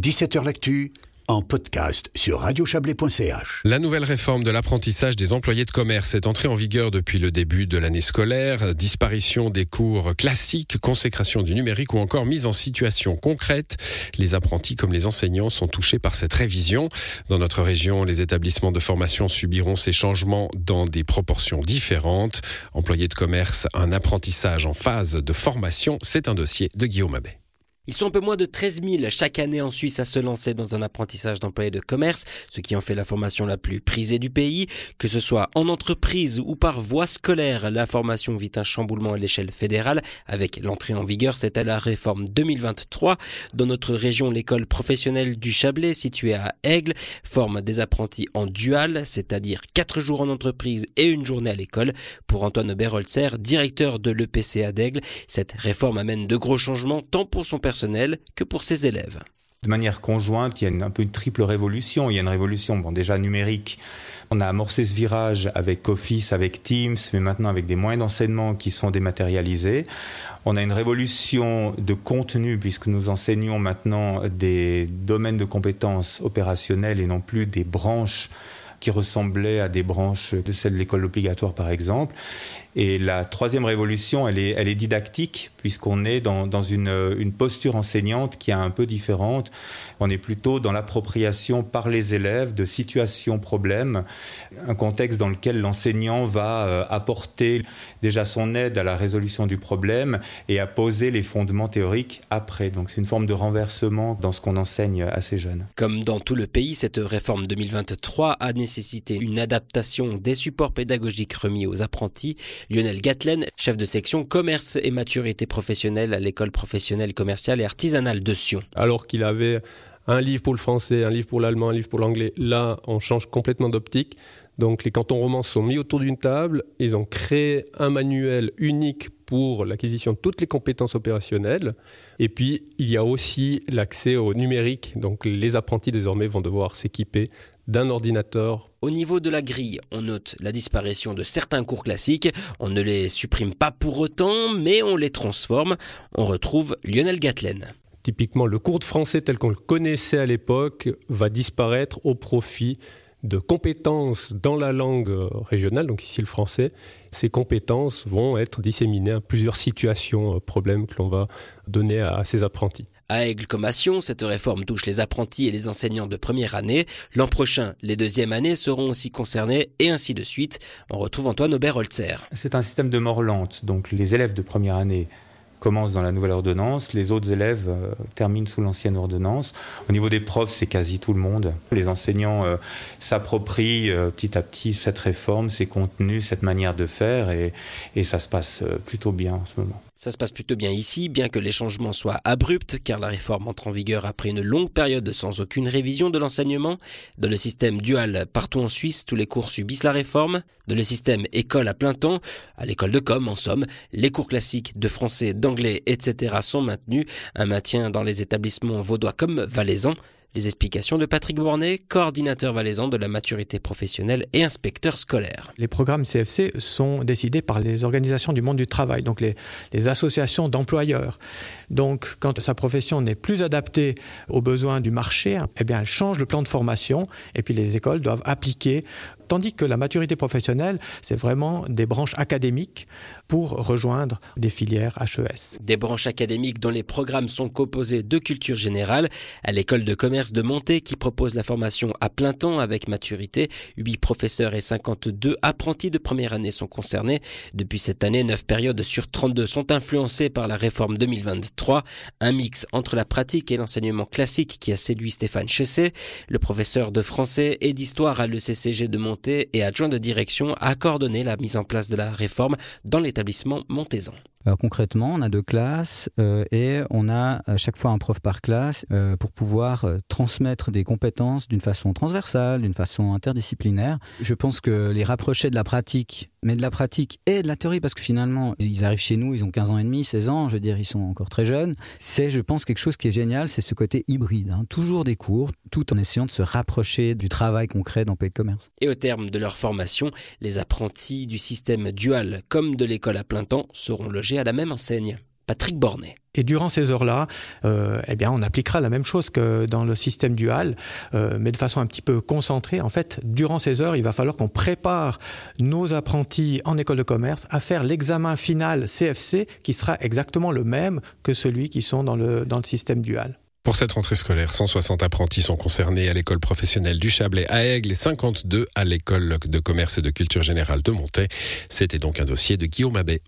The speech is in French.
17h L'actu en podcast sur radiochablais.ch. La nouvelle réforme de l'apprentissage des employés de commerce est entrée en vigueur depuis le début de l'année scolaire. Disparition des cours classiques, consécration du numérique ou encore mise en situation concrète. Les apprentis comme les enseignants sont touchés par cette révision. Dans notre région, les établissements de formation subiront ces changements dans des proportions différentes. Employés de commerce, un apprentissage en phase de formation, c'est un dossier de Guillaume Abbé. Ils sont un peu moins de 13 000 chaque année en Suisse à se lancer dans un apprentissage d'employés de commerce, ce qui en fait la formation la plus prisée du pays. Que ce soit en entreprise ou par voie scolaire, la formation vit un chamboulement à l'échelle fédérale avec l'entrée en vigueur, c'était la réforme 2023. Dans notre région, l'école professionnelle du Chablais, située à Aigle, forme des apprentis en dual, c'est-à-dire 4 jours en entreprise et une journée à l'école. Pour Antoine Berholzer, directeur de l'EPCA d'Aigle, cette réforme amène de gros changements tant pour son personnel personnel que pour ses élèves. De manière conjointe, il y a une, un peu une triple révolution. Il y a une révolution, bon, déjà numérique. On a amorcé ce virage avec Office, avec Teams, mais maintenant avec des moyens d'enseignement qui sont dématérialisés. On a une révolution de contenu puisque nous enseignons maintenant des domaines de compétences opérationnelles et non plus des branches qui ressemblaient à des branches de celles de l'école obligatoire par exemple. Et la troisième révolution, elle est, elle est didactique, puisqu'on est dans, dans une, une, posture enseignante qui est un peu différente. On est plutôt dans l'appropriation par les élèves de situations problèmes, un contexte dans lequel l'enseignant va euh, apporter déjà son aide à la résolution du problème et à poser les fondements théoriques après. Donc c'est une forme de renversement dans ce qu'on enseigne à ces jeunes. Comme dans tout le pays, cette réforme 2023 a nécessité une adaptation des supports pédagogiques remis aux apprentis Lionel Gatlen, chef de section commerce et maturité professionnelle à l'école professionnelle commerciale et artisanale de Sion. Alors qu'il avait un livre pour le français, un livre pour l'allemand, un livre pour l'anglais, là on change complètement d'optique. Donc les cantons romans sont mis autour d'une table, ils ont créé un manuel unique pour l'acquisition de toutes les compétences opérationnelles. Et puis il y a aussi l'accès au numérique. Donc les apprentis désormais vont devoir s'équiper d'un ordinateur. Au niveau de la grille, on note la disparition de certains cours classiques. On ne les supprime pas pour autant, mais on les transforme. On retrouve Lionel Gatlen. Typiquement, le cours de français tel qu'on le connaissait à l'époque va disparaître au profit de compétences dans la langue régionale, donc ici le français. Ces compétences vont être disséminées à plusieurs situations, euh, problèmes que l'on va donner à ces apprentis. À Aigle comme cette réforme touche les apprentis et les enseignants de première année. L'an prochain, les deuxièmes années seront aussi concernées et ainsi de suite. On retrouve Antoine Aubert-Holzer. C'est un système de mort lente, donc les élèves de première année commencent dans la nouvelle ordonnance, les autres élèves euh, terminent sous l'ancienne ordonnance. Au niveau des profs, c'est quasi tout le monde. Les enseignants euh, s'approprient euh, petit à petit cette réforme, ces contenus, cette manière de faire, et, et ça se passe plutôt bien en ce moment. Ça se passe plutôt bien ici, bien que les changements soient abrupts, car la réforme entre en vigueur après une longue période sans aucune révision de l'enseignement. Dans le système dual partout en Suisse, tous les cours subissent la réforme. Dans le système école à plein temps, à l'école de com, en somme, les cours classiques de français, d'anglais, etc. sont maintenus. Un maintien dans les établissements vaudois comme valaisans. Les explications de Patrick Bornet, coordinateur valaisan de la maturité professionnelle et inspecteur scolaire. Les programmes CFC sont décidés par les organisations du monde du travail, donc les, associations d'employeurs. Donc, quand sa profession n'est plus adaptée aux besoins du marché, eh bien, elle change le plan de formation et puis les écoles doivent appliquer. Tandis que la maturité professionnelle, c'est vraiment des branches académiques pour rejoindre des filières HES. Des branches académiques dont les programmes sont composés de culture générale. À l'école de commerce de Monté qui propose la formation à plein temps avec maturité, 8 professeurs et 52 apprentis de première année sont concernés. Depuis cette année, 9 périodes sur 32 sont influencées par la réforme 2023 un mix entre la pratique et l'enseignement classique qui a séduit Stéphane Chessé, le professeur de français et d'histoire à l'ECCG de Monté et adjoint de direction a coordonné la mise en place de la réforme dans l'établissement montaisan. Euh, concrètement, on a deux classes euh, et on a à chaque fois un prof par classe euh, pour pouvoir transmettre des compétences d'une façon transversale, d'une façon interdisciplinaire. Je pense que les rapprocher de la pratique, mais de la pratique et de la théorie, parce que finalement, ils arrivent chez nous, ils ont 15 ans et demi, 16 ans, je veux dire, ils sont encore très jeunes. C'est, je pense, quelque chose qui est génial, c'est ce côté hybride. Hein. Toujours des cours, tout en essayant de se rapprocher du travail concret dans pays de commerce. Et au terme de leur formation, les apprentis du système dual comme de l'école à plein temps seront logés à la même enseigne. Patrick Bornet. Et durant ces heures-là, euh, eh bien, on appliquera la même chose que dans le système dual, euh, mais de façon un petit peu concentrée. En fait, durant ces heures, il va falloir qu'on prépare nos apprentis en école de commerce à faire l'examen final CFC, qui sera exactement le même que celui qui sont dans le, dans le système dual. Pour cette rentrée scolaire, 160 apprentis sont concernés à l'école professionnelle du Chablais à Aigle et 52 à l'école de commerce et de culture générale de Montaix. C'était donc un dossier de Guillaume Abbé.